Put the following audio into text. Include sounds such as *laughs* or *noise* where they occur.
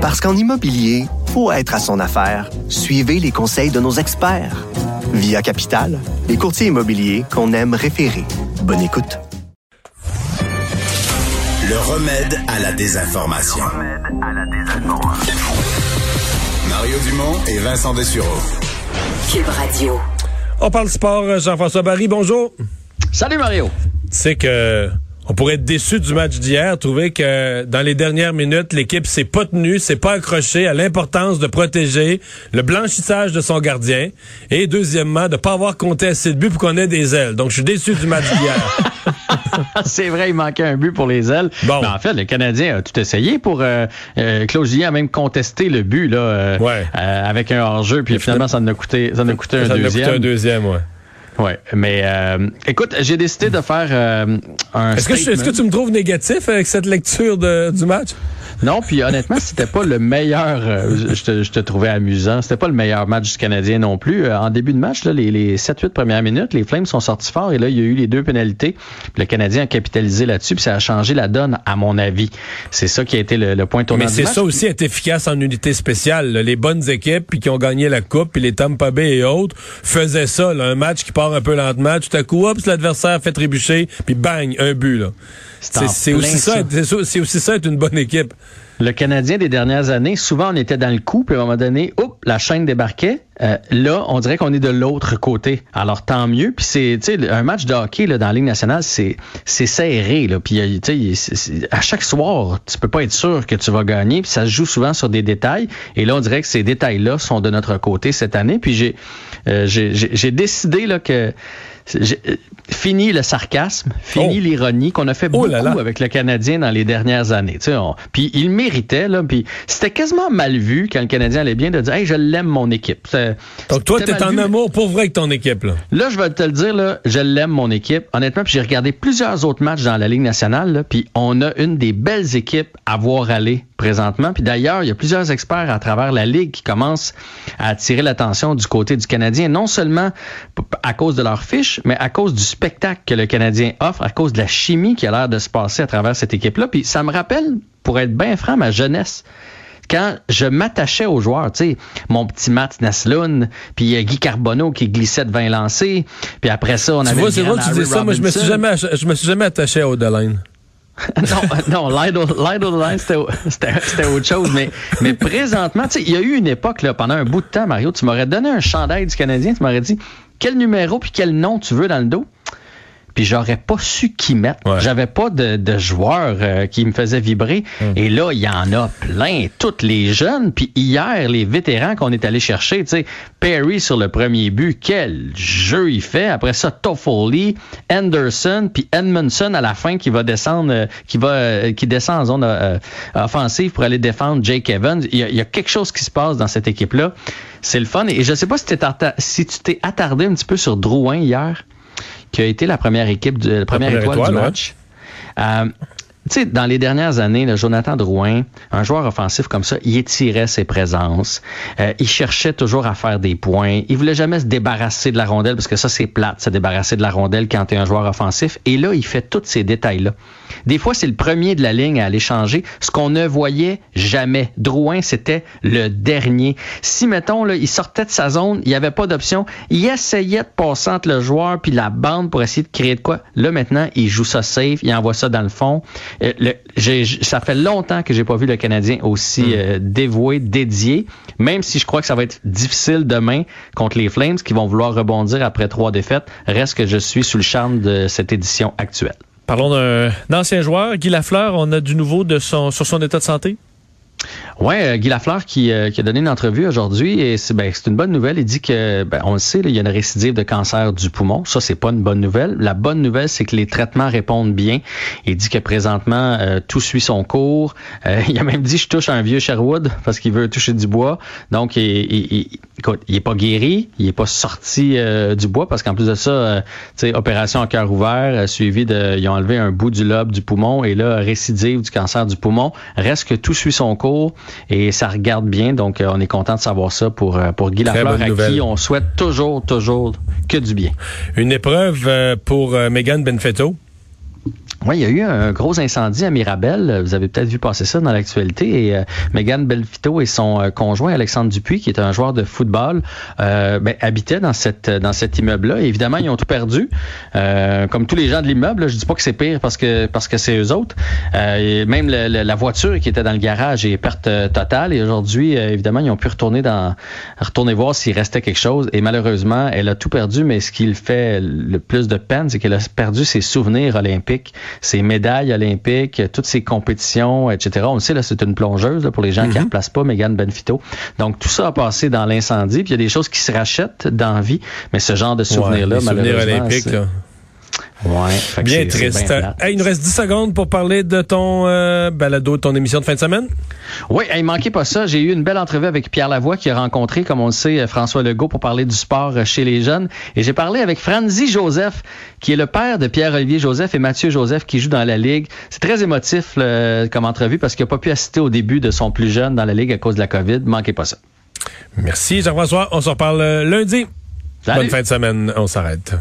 Parce qu'en immobilier, faut être à son affaire. Suivez les conseils de nos experts. Via Capital, les courtiers immobiliers qu'on aime référer. Bonne écoute. Le remède à la désinformation. Mario Dumont et Vincent Dessureau. Cube Radio. On parle sport, Jean-François Barry, bonjour. Salut Mario. Tu sais que on pourrait être déçu du match d'hier, trouver que dans les dernières minutes, l'équipe s'est pas tenue, s'est pas accrochée à l'importance de protéger le blanchissage de son gardien et deuxièmement de pas avoir compté assez de buts pour qu'on ait des ailes. Donc je suis déçu du match d'hier. *laughs* C'est vrai, il manquait un but pour les ailes. Bon. Mais en fait, le Canadien a tout essayé pour euh, euh, Claude Julien a même contesté le but là, euh, Ouais. euh, avec un hors-jeu, puis finalement ça en a coûté, ça en a coûté un Ça nous a coûté deuxième. un deuxième, ouais. Ouais, mais euh, écoute, j'ai décidé de faire euh, un. Est-ce que, est-ce que tu me trouves négatif avec cette lecture de- du match? Non, puis honnêtement, c'était pas le meilleur. euh, je, te, je te trouvais amusant. C'était pas le meilleur match du Canadien non plus. Euh, en début de match, là, les, les 7-8 premières minutes, les Flames sont sortis forts et là, il y a eu les deux pénalités. Le Canadien a capitalisé là-dessus, puis ça a changé la donne, à mon avis. C'est ça qui a été le, le point tournant Mais c'est ça aussi être efficace en unité spéciale. là. Les bonnes équipes puis qui ont gagné la coupe, puis les Tampa Bay et autres faisaient ça. là. Un match qui part un peu lentement, tout à coup, hop, l'adversaire fait trébucher, puis bang, un but. là. C'est aussi ça. ça. être- c'est ça- c'est aussi ça être une bonne équipe. Le Canadien des dernières années, souvent on était dans le coup, puis à un moment donné, oups, la chaîne débarquait. Euh, là, on dirait qu'on est de l'autre côté. Alors tant mieux. Puis c'est, un match de hockey là, dans la Ligue nationale, c'est c'est serré. Puis tu sais, à chaque soir, tu peux pas être sûr que tu vas gagner. Puis ça se joue souvent sur des détails. Et là, on dirait que ces détails-là sont de notre côté cette année. Puis j'ai euh, j'ai décidé là que fini le sarcasme, fini Oh. l'ironie qu'on a fait Oh beaucoup là là. avec le Canadien dans les dernières années. Puis il méritait, là, puis c'était quasiment mal vu quand le Canadien allait bien de dire Hey, je l'aime mon équipe. Donc toi, t'es en vu, amour pour vrai avec ton équipe. Là. Là, je vais te le dire, là, je l'aime mon équipe. Honnêtement, puis j'ai regardé plusieurs autres matchs dans la Ligue nationale, puis on a une des belles équipes à voir aller présentement. Puis d'ailleurs, il y a plusieurs experts à travers la Ligue qui commencent à attirer l'attention du côté du Canadien, non seulement à cause de leur fiche, mais à cause du spectacle que le Canadien offre, à cause de la chimie qui a l'air de se passer à travers cette équipe-là. Puis ça me rappelle, pour être bien franc, ma jeunesse quand je m'attachais aux joueurs, tu sais, mon petit Matt Naslund, puis euh, Guy Carbonneau qui glissait de 20 lancés, puis après ça, on Tu avait vois, c'est que tu dis ça. Moi, je me suis jamais, je me suis jamais attaché à Odeline. *laughs* non, non, l'idle *laughs* c'était autre chose. Mais, mais présentement, tu sais, il y a eu une époque, là, pendant un bout de temps, Mario, tu m'aurais donné un chandail du Canadien, tu m'aurais dit quel numéro puis quel nom tu veux dans le dos? Puis j'aurais pas su qui mettre. Ouais. J'avais pas de, de joueurs euh, qui me faisaient vibrer. Et là, il y en a plein. Toutes les jeunes. Puis hier, les vétérans qu'on est allé chercher, tu sais, Perry sur le premier but, quel jeu il fait. Après ça, Toffoli, Anderson, puis Edmondson à la fin qui va descendre, euh, qui va, euh, qui descend en zone euh, offensive pour aller défendre Jake Evans. Il y, a, il y a quelque chose qui se passe dans cette équipe-là. C'est le fun. Et je sais pas si, si tu t'es attardé un petit peu sur Drouin hier qui a été la première équipe, du, la première, première étoile, étoile, du ouais. match. Euh, sais, dans les dernières années, là, Jonathan Drouin, un joueur offensif comme ça, il étirait ses présences. Euh, il cherchait toujours à faire des points. Il voulait jamais se débarrasser de la rondelle parce que ça, c'est plate, se débarrasser de la rondelle quand tu es un joueur offensif. Et là, il fait tous ces détails-là. Des fois, c'est le premier de la ligne à aller changer, ce qu'on ne voyait jamais. Drouin, c'était le dernier. Si, mettons, là, il sortait de sa zone, il n'y avait pas d'option, il essayait de passer entre le joueur puis la bande pour essayer de créer de quoi. Là, maintenant, il joue ça safe, il envoie ça dans le fond. Euh, le- ça fait longtemps que j'ai pas vu le Canadien aussi euh, dévoué, dédié, même si je crois que ça va être difficile demain contre les Flames qui vont vouloir rebondir après trois défaites. Reste que je suis sous le charme de cette édition actuelle. Parlons d'un ancien joueur, Guy Lafleur. On a du nouveau de son, sur son état de santé? Ouais, euh, Guy Lafleur qui, euh, qui a donné une entrevue aujourd'hui et c'est ben, une bonne nouvelle. Il dit que, ben, on le sait, il y a une récidive de cancer du poumon. Ça, c'est pas une bonne nouvelle. La bonne nouvelle, c'est que les traitements répondent bien. Il dit que présentement, euh, tout suit son cours. *laughs* Il a même dit, je touche un vieux Sherwood parce qu'il veut toucher du bois. Donc, il, il, il- écoute, il pas guéri, il est pas sorti du bois parce qu'en plus de ça, tu sais, opération en cœur ouvert, euh, suivi de, ils ont enlevé un bout du lobe du poumon et là, récidive du cancer du poumon. Reste que tout suit son cours et ça regarde bien. Donc, euh, on est content de savoir ça pour, euh, pour Guy Lafleur, à nouvelle. qui on souhaite toujours, toujours que du bien. Une épreuve euh, pour Megan Benfetto. Oui, il y a eu un gros incendie à Mirabel. Vous avez peut-être vu passer ça dans l'actualité. Et euh, Megan Belfito et son euh, conjoint Alexandre Dupuis, qui est un joueur de football, euh, ben, habitaient dans cette dans cet immeuble-là. Évidemment, ils ont tout perdu, euh, comme tous les gens de l'immeuble. Je dis pas que c'est pire parce que parce que c'est eux autres. même la voiture qui était dans le garage est perte totale. Et aujourd'hui, évidemment, ils ont pu retourner dans retourner voir s'il restait quelque chose. Et malheureusement, elle a tout perdu. Mais ce qui fait le plus de peine, c'est qu'elle a perdu ses souvenirs olympiques ses médailles olympiques, toutes ses compétitions, etc. On le sait, là, c'est une plongeuse pour les gens qui ne mhm. replacent pas Megan Benfito. Donc, tout ça a passé dans l'incendie. Puis il y a des choses qui se rachètent dans vie, mais ce genre de souvenirs-là, malheureusement... Ouais, bien triste. il nous reste 10 secondes pour parler de ton euh, balado, de ton émission de fin de semaine. Oui, il manquait pas ça. J'ai eu une belle entrevue avec Pierre Lavoie qui a rencontré, comme on le sait, François Legault pour parler du sport chez les jeunes. Et j'ai parlé avec Franzi Joseph, qui est le père de Pierre-Olivier Joseph et Mathieu Joseph qui joue dans la Ligue. C'est très émotif comme entrevue parce qu'il n'a pas pu assister au début de son plus jeune dans la Ligue à cause de la COVID. Manquez pas ça. Merci Jean-François. On se reparle euh, lundi. Bonne fin de semaine. On s'arrête.